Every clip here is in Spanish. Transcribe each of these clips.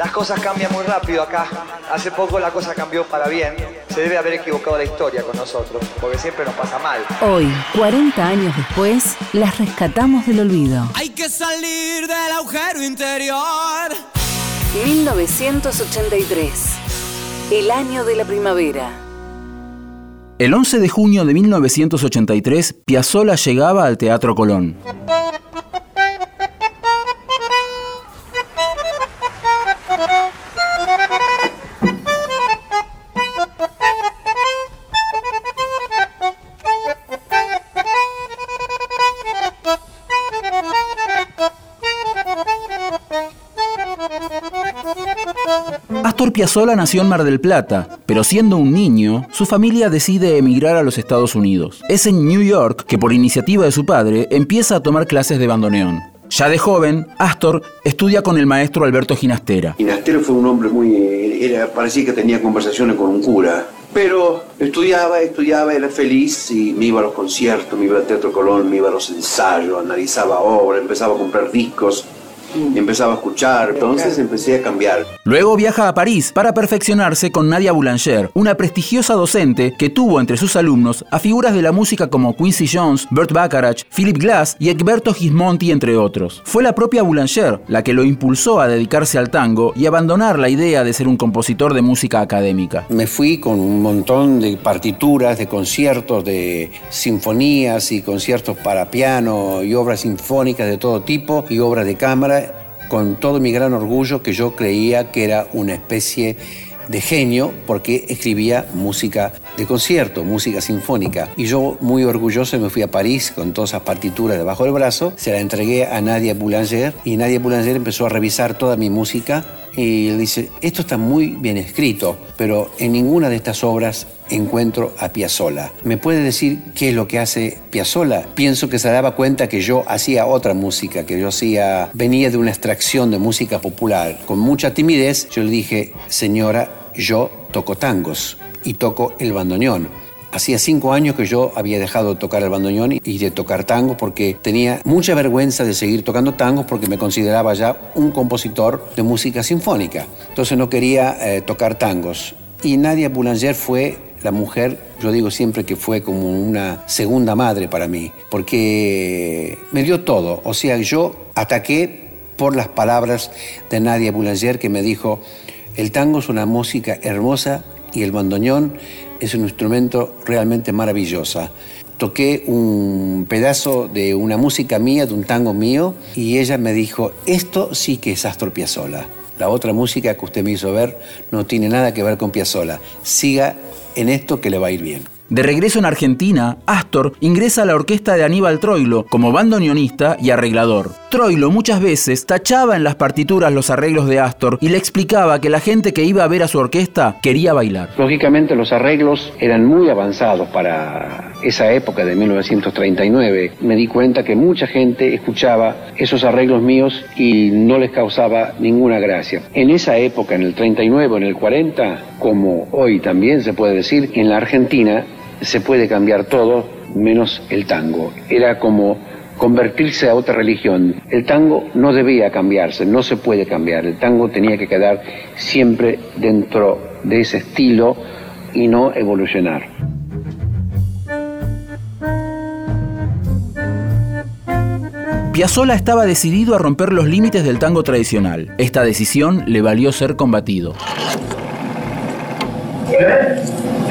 Las cosas cambian muy rápido acá. Hace poco la cosa cambió para bien. Se debe haber equivocado la historia con nosotros, porque siempre nos pasa mal. Hoy, 40 años después, las rescatamos del olvido. Hay que salir del agujero interior. 1983, el año de la primavera. El 11 de junio de 1983, Piazzolla llegaba al Teatro Colón. Astor Piazzolla nació en Mar del Plata, pero siendo un niño, su familia decide emigrar a los Estados Unidos. Es en New York que por iniciativa de su padre empieza a tomar clases de bandoneón. Ya de joven, Astor estudia con el maestro Alberto Ginastera. Ginastera fue un hombre muy... Era, parecía que tenía conversaciones con un cura. Pero estudiaba, estudiaba, era feliz y me iba a los conciertos, me iba al Teatro Colón, me iba a los ensayos, analizaba obras, empezaba a comprar discos empezaba a escuchar, entonces empecé a cambiar. Luego viaja a París para perfeccionarse con Nadia Boulanger, una prestigiosa docente que tuvo entre sus alumnos a figuras de la música como Quincy Jones, Burt Bacharach, Philip Glass y Egberto Gismonti, entre otros. Fue la propia Boulanger la que lo impulsó a dedicarse al tango y abandonar la idea de ser un compositor de música académica. Me fui con un montón de partituras, de conciertos, de sinfonías y conciertos para piano y obras sinfónicas de todo tipo y obras de cámara con todo mi gran orgullo que yo creía que era una especie de genio porque escribía música de concierto, música sinfónica. Y yo muy orgulloso me fui a París con todas esas partituras debajo del brazo, se la entregué a Nadia Boulanger y Nadia Boulanger empezó a revisar toda mi música y le dice, esto está muy bien escrito, pero en ninguna de estas obras encuentro a Piazzolla. ¿Me puede decir qué es lo que hace Piazzolla? Pienso que se daba cuenta que yo hacía otra música, que yo hacía, venía de una extracción de música popular. Con mucha timidez yo le dije, señora, yo toco tangos y toco el bandoneón. Hacía cinco años que yo había dejado de tocar el bandoneón y de tocar tango porque tenía mucha vergüenza de seguir tocando tangos porque me consideraba ya un compositor de música sinfónica. Entonces no quería eh, tocar tangos. Y Nadia Boulanger fue la mujer, yo digo siempre que fue como una segunda madre para mí, porque me dio todo. O sea, yo ataqué por las palabras de Nadia Boulanger que me dijo, el tango es una música hermosa y el bandoneón es un instrumento realmente maravilloso. Toqué un pedazo de una música mía, de un tango mío, y ella me dijo, esto sí que es Astor Piazzolla. La otra música que usted me hizo ver no tiene nada que ver con Piazzolla. Siga en esto que le va a ir bien. De regreso en Argentina, Astor ingresa a la orquesta de Aníbal Troilo como bandoneonista y arreglador. Troilo muchas veces tachaba en las partituras los arreglos de Astor y le explicaba que la gente que iba a ver a su orquesta quería bailar. Lógicamente los arreglos eran muy avanzados para esa época de 1939. Me di cuenta que mucha gente escuchaba esos arreglos míos y no les causaba ninguna gracia. En esa época, en el 39, en el 40, como hoy también se puede decir, en la Argentina se puede cambiar todo menos el tango. Era como convertirse a otra religión. El tango no debía cambiarse, no se puede cambiar. El tango tenía que quedar siempre dentro de ese estilo y no evolucionar. Piazzolla estaba decidido a romper los límites del tango tradicional. Esta decisión le valió ser combatido.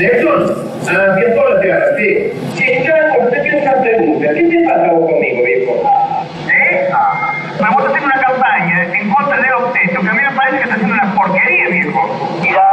Ah, Piazzolla Seara, sì. Sì, certo, perché più tante luce. Che ti passa conmigo, viejo? ¿Eh? Me voy a hacer una campaña en contra de los que a mí me parece que está haciendo una porquería, viejo. Mira,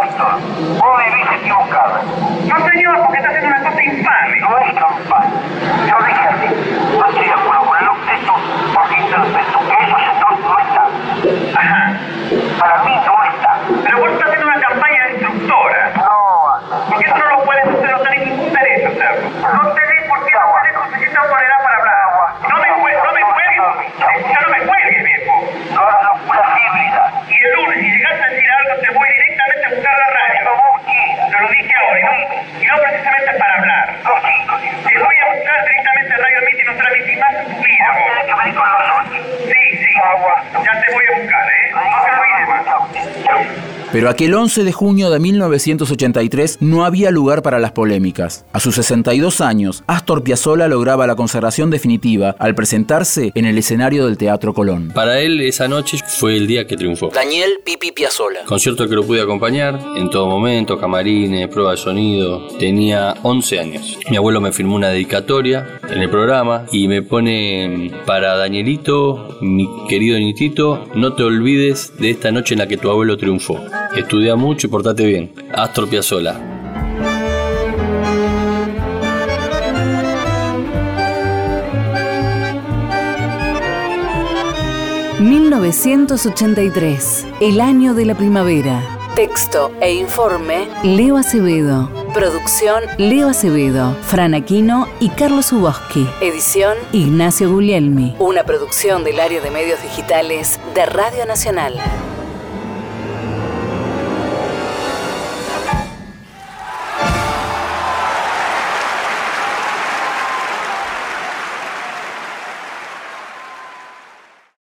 Pero aquel 11 de junio de 1983 no había lugar para las polémicas. A sus 62 años, Astor Piazzolla lograba la consagración definitiva al presentarse en el escenario del Teatro Colón. Para él esa noche fue el día que triunfó. Daniel Pipi Piazzolla. Concierto que lo pude acompañar en todo momento, camarines, prueba de sonido. Tenía 11 años. Mi abuelo me firmó una dedicatoria en el programa y me pone para Danielito, mi querido Nitito, no te olvides de esta noche en la que tu abuelo triunfó. Estudia mucho y portate bien. Astor Piazzolla. ...1983... ...el año de la primavera... Texto e informe, Leo Acevedo. Producción, Leo Acevedo, Fran Aquino y Carlos Uboski. Edición, Ignacio Guglielmi. Una producción del área de medios digitales de Radio Nacional.